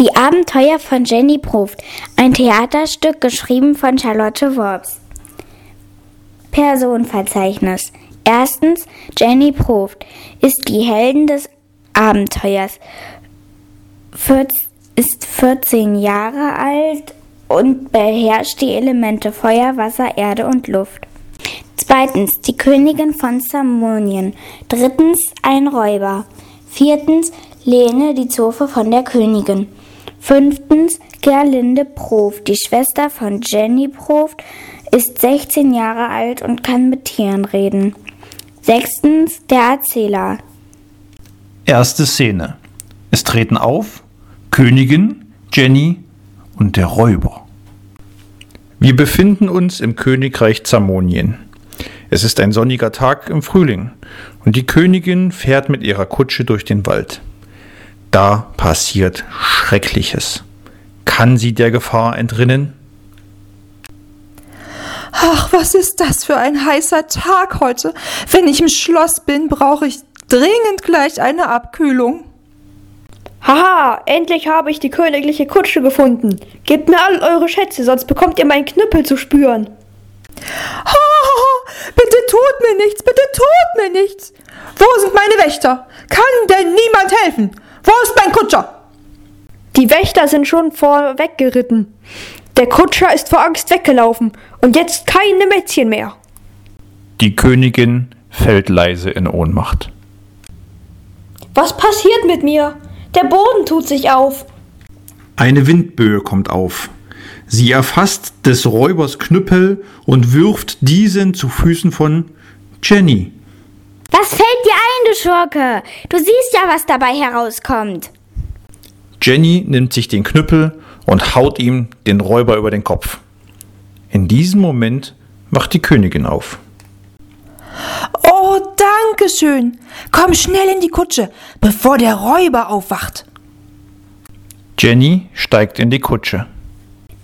Die Abenteuer von Jenny Proft. Ein Theaterstück geschrieben von Charlotte Worps. Personenverzeichnis. Erstens, Jenny Proft ist die Heldin des Abenteuers. ist 14 Jahre alt und beherrscht die Elemente Feuer, Wasser, Erde und Luft. Zweitens, die Königin von Samonien. Drittens, ein Räuber. Viertens, Lene, die Zofe von der Königin. Fünftens, Gerlinde Proft, die Schwester von Jenny Proft, ist 16 Jahre alt und kann mit Tieren reden. Sechstens, der Erzähler. Erste Szene. Es treten auf Königin, Jenny und der Räuber. Wir befinden uns im Königreich Zamonien. Es ist ein sonniger Tag im Frühling und die Königin fährt mit ihrer Kutsche durch den Wald. Da passiert Schreckliches. Kann sie der Gefahr entrinnen? Ach, was ist das für ein heißer Tag heute? Wenn ich im Schloss bin, brauche ich dringend gleich eine Abkühlung. Haha, endlich habe ich die königliche Kutsche gefunden. Gebt mir all eure Schätze, sonst bekommt ihr meinen Knüppel zu spüren. Oh, bitte tut mir nichts, bitte tut mir nichts. Wo sind meine Wächter? Kann denn niemand helfen? Wo ist mein Kutscher? Die Wächter sind schon vorweggeritten. Der Kutscher ist vor Angst weggelaufen und jetzt keine Mätzchen mehr. Die Königin fällt leise in Ohnmacht. Was passiert mit mir? Der Boden tut sich auf. Eine Windböe kommt auf. Sie erfasst des Räubers Knüppel und wirft diesen zu Füßen von Jenny. Was fällt dir ein, du Schurke? Du siehst ja, was dabei herauskommt. Jenny nimmt sich den Knüppel und haut ihm den Räuber über den Kopf. In diesem Moment wacht die Königin auf. Oh, danke schön. Komm schnell in die Kutsche, bevor der Räuber aufwacht. Jenny steigt in die Kutsche.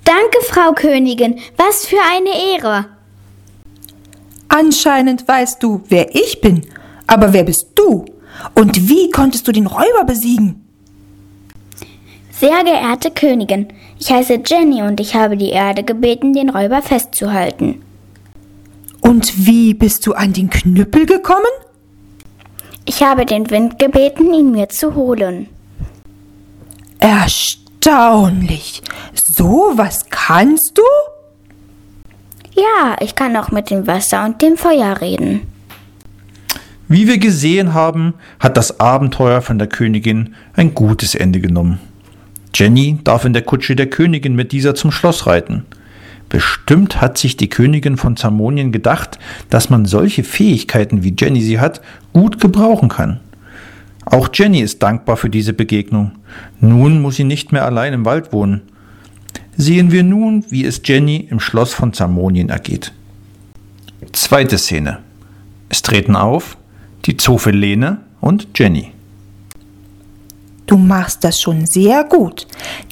Danke, Frau Königin. Was für eine Ehre. Anscheinend weißt du, wer ich bin. Aber wer bist du? Und wie konntest du den Räuber besiegen? Sehr geehrte Königin, ich heiße Jenny und ich habe die Erde gebeten, den Räuber festzuhalten. Und wie bist du an den Knüppel gekommen? Ich habe den Wind gebeten, ihn mir zu holen. Erstaunlich. So was kannst du? Ja, ich kann auch mit dem Wasser und dem Feuer reden. Wie wir gesehen haben, hat das Abenteuer von der Königin ein gutes Ende genommen. Jenny darf in der Kutsche der Königin mit dieser zum Schloss reiten. Bestimmt hat sich die Königin von Zamonien gedacht, dass man solche Fähigkeiten wie Jenny sie hat, gut gebrauchen kann. Auch Jenny ist dankbar für diese Begegnung. Nun muss sie nicht mehr allein im Wald wohnen. Sehen wir nun, wie es Jenny im Schloss von Zamonien ergeht. Zweite Szene. Es treten auf die Zofe Lene und Jenny. Du machst das schon sehr gut.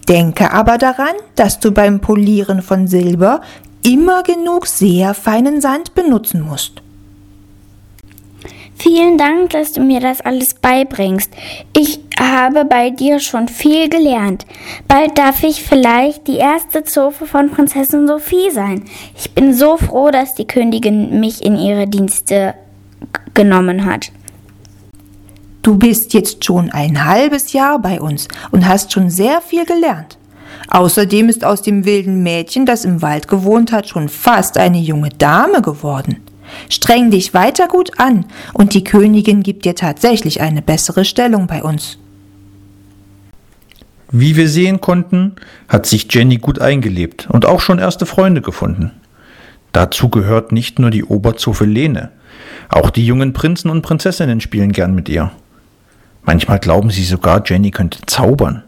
Denke aber daran, dass du beim Polieren von Silber immer genug sehr feinen Sand benutzen musst. Vielen Dank, dass du mir das alles beibringst. Ich habe bei dir schon viel gelernt. Bald darf ich vielleicht die erste Zofe von Prinzessin Sophie sein. Ich bin so froh, dass die Königin mich in ihre Dienste genommen hat. Du bist jetzt schon ein halbes Jahr bei uns und hast schon sehr viel gelernt. Außerdem ist aus dem wilden Mädchen, das im Wald gewohnt hat, schon fast eine junge Dame geworden. Streng dich weiter gut an und die Königin gibt dir tatsächlich eine bessere Stellung bei uns. Wie wir sehen konnten, hat sich Jenny gut eingelebt und auch schon erste Freunde gefunden. Dazu gehört nicht nur die Oberzofe Lene, auch die jungen Prinzen und Prinzessinnen spielen gern mit ihr. Manchmal glauben sie sogar, Jenny könnte zaubern.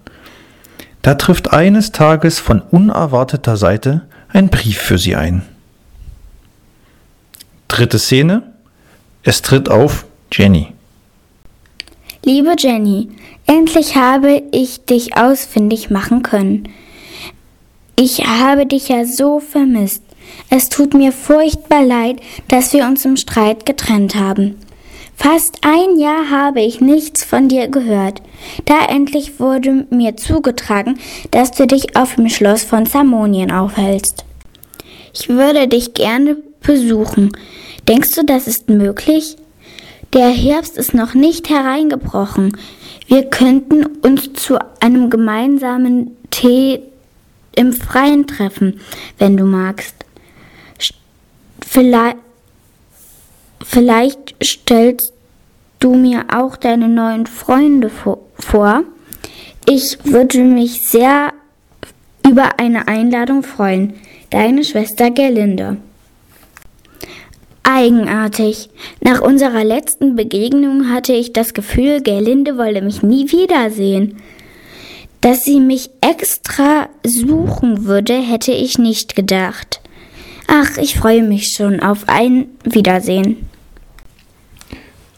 Da trifft eines Tages von unerwarteter Seite ein Brief für sie ein. Dritte Szene. Es tritt auf Jenny. Liebe Jenny, endlich habe ich dich ausfindig machen können. Ich habe dich ja so vermisst. Es tut mir furchtbar leid, dass wir uns im Streit getrennt haben. Fast ein Jahr habe ich nichts von dir gehört. Da endlich wurde mir zugetragen, dass du dich auf dem Schloss von Zamonien aufhältst. Ich würde dich gerne besuchen. Denkst du, das ist möglich? Der Herbst ist noch nicht hereingebrochen. Wir könnten uns zu einem gemeinsamen Tee im Freien treffen, wenn du magst. Vielleicht, vielleicht stellst du mir auch deine neuen Freunde vor. Ich würde mich sehr über eine Einladung freuen. Deine Schwester Gerlinde. Eigenartig. Nach unserer letzten Begegnung hatte ich das Gefühl, Gerlinde wolle mich nie wiedersehen. Dass sie mich extra suchen würde, hätte ich nicht gedacht. Ach, ich freue mich schon auf ein Wiedersehen.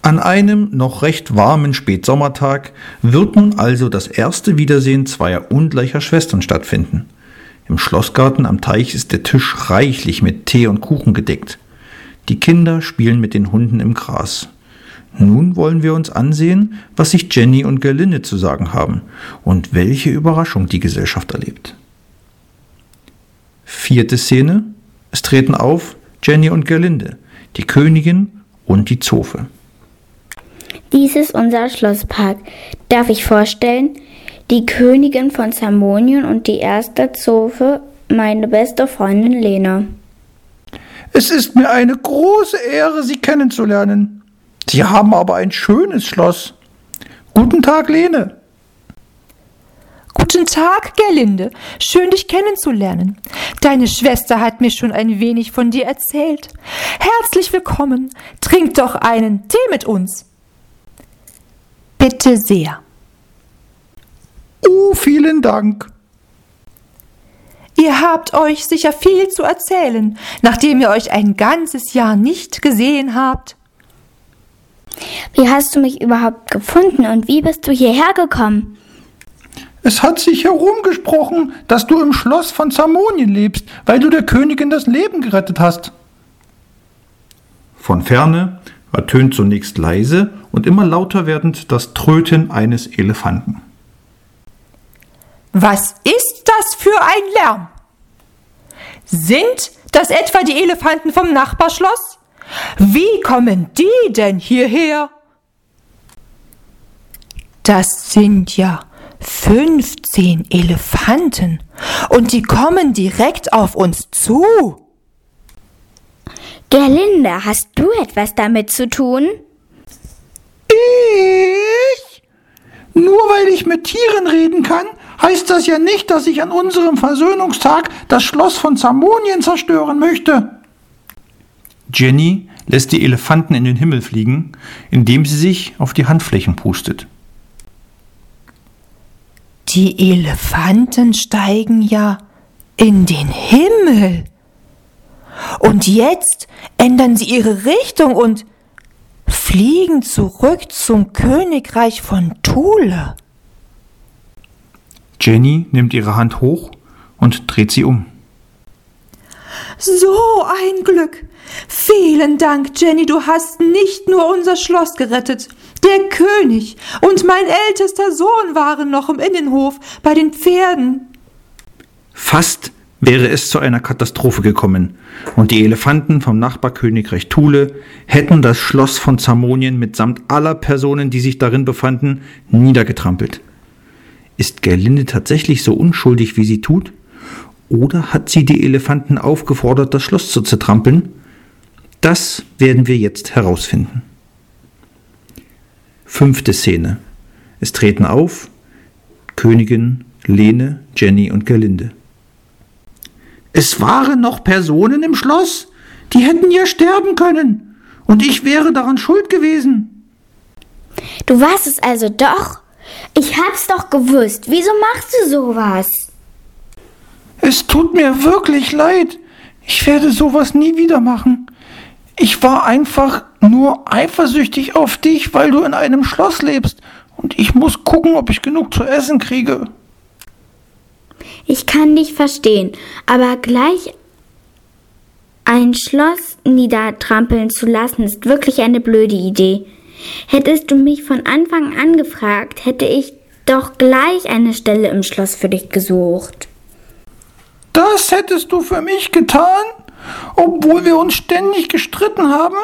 An einem noch recht warmen Spätsommertag wird nun also das erste Wiedersehen zweier ungleicher Schwestern stattfinden. Im Schlossgarten am Teich ist der Tisch reichlich mit Tee und Kuchen gedeckt. Die Kinder spielen mit den Hunden im Gras. Nun wollen wir uns ansehen, was sich Jenny und Gerlinde zu sagen haben und welche Überraschung die Gesellschaft erlebt. Vierte Szene. Es treten auf Jenny und Gerlinde, die Königin und die Zofe. Dies ist unser Schlosspark. Darf ich vorstellen? Die Königin von Zamonien und die erste Zofe, meine beste Freundin Lena. Es ist mir eine große Ehre, Sie kennenzulernen. Sie haben aber ein schönes Schloss. Guten Tag, Lene. Guten Tag, Gerlinde. Schön, dich kennenzulernen. Deine Schwester hat mir schon ein wenig von dir erzählt. Herzlich willkommen. Trink doch einen Tee mit uns. Bitte sehr. Oh, vielen Dank. Ihr habt euch sicher viel zu erzählen, nachdem ihr euch ein ganzes Jahr nicht gesehen habt. Wie hast du mich überhaupt gefunden und wie bist du hierher gekommen? Es hat sich herumgesprochen, dass du im Schloss von Zamonien lebst, weil du der Königin das Leben gerettet hast. Von ferne ertönt zunächst leise und immer lauter werdend das Tröten eines Elefanten. Was ist das für ein Lärm? Sind das etwa die Elefanten vom Nachbarschloss? Wie kommen die denn hierher? Das sind ja 15 Elefanten und die kommen direkt auf uns zu. Gerlinde, hast du etwas damit zu tun? Ich? Nur weil ich mit Tieren reden kann, heißt das ja nicht, dass ich an unserem Versöhnungstag das Schloss von Zamonien zerstören möchte. Jenny lässt die Elefanten in den Himmel fliegen, indem sie sich auf die Handflächen pustet. Die Elefanten steigen ja in den Himmel. Und jetzt ändern sie ihre Richtung und fliegen zurück zum Königreich von Thule. Jenny nimmt ihre Hand hoch und dreht sie um. So ein Glück. Vielen Dank, Jenny, du hast nicht nur unser Schloss gerettet. Der König und mein ältester Sohn waren noch im Innenhof bei den Pferden. Fast wäre es zu einer Katastrophe gekommen, und die Elefanten vom Nachbarkönigreich Thule hätten das Schloss von Zamonien mitsamt aller Personen, die sich darin befanden, niedergetrampelt. Ist Gerlinde tatsächlich so unschuldig, wie sie tut? Oder hat sie die Elefanten aufgefordert, das Schloss zu zertrampeln? Das werden wir jetzt herausfinden. Fünfte Szene. Es treten auf Königin, Lene, Jenny und Gerlinde. Es waren noch Personen im Schloss, die hätten ja sterben können. Und ich wäre daran schuld gewesen. Du warst es also doch? Ich hab's doch gewusst. Wieso machst du sowas? Es tut mir wirklich leid. Ich werde sowas nie wieder machen. Ich war einfach nur eifersüchtig auf dich, weil du in einem Schloss lebst. Und ich muss gucken, ob ich genug zu essen kriege. Ich kann dich verstehen, aber gleich ein Schloss niedertrampeln zu lassen, ist wirklich eine blöde Idee. Hättest du mich von Anfang an gefragt, hätte ich doch gleich eine Stelle im Schloss für dich gesucht. Das hättest du für mich getan, obwohl wir uns ständig gestritten haben?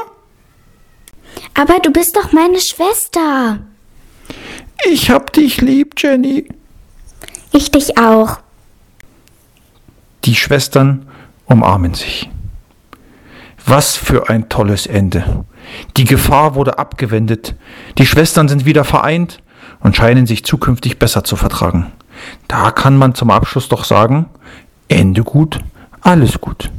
Aber du bist doch meine Schwester. Ich hab dich lieb, Jenny. Ich dich auch. Die Schwestern umarmen sich. Was für ein tolles Ende. Die Gefahr wurde abgewendet. Die Schwestern sind wieder vereint und scheinen sich zukünftig besser zu vertragen. Da kann man zum Abschluss doch sagen, Ende gut, alles gut.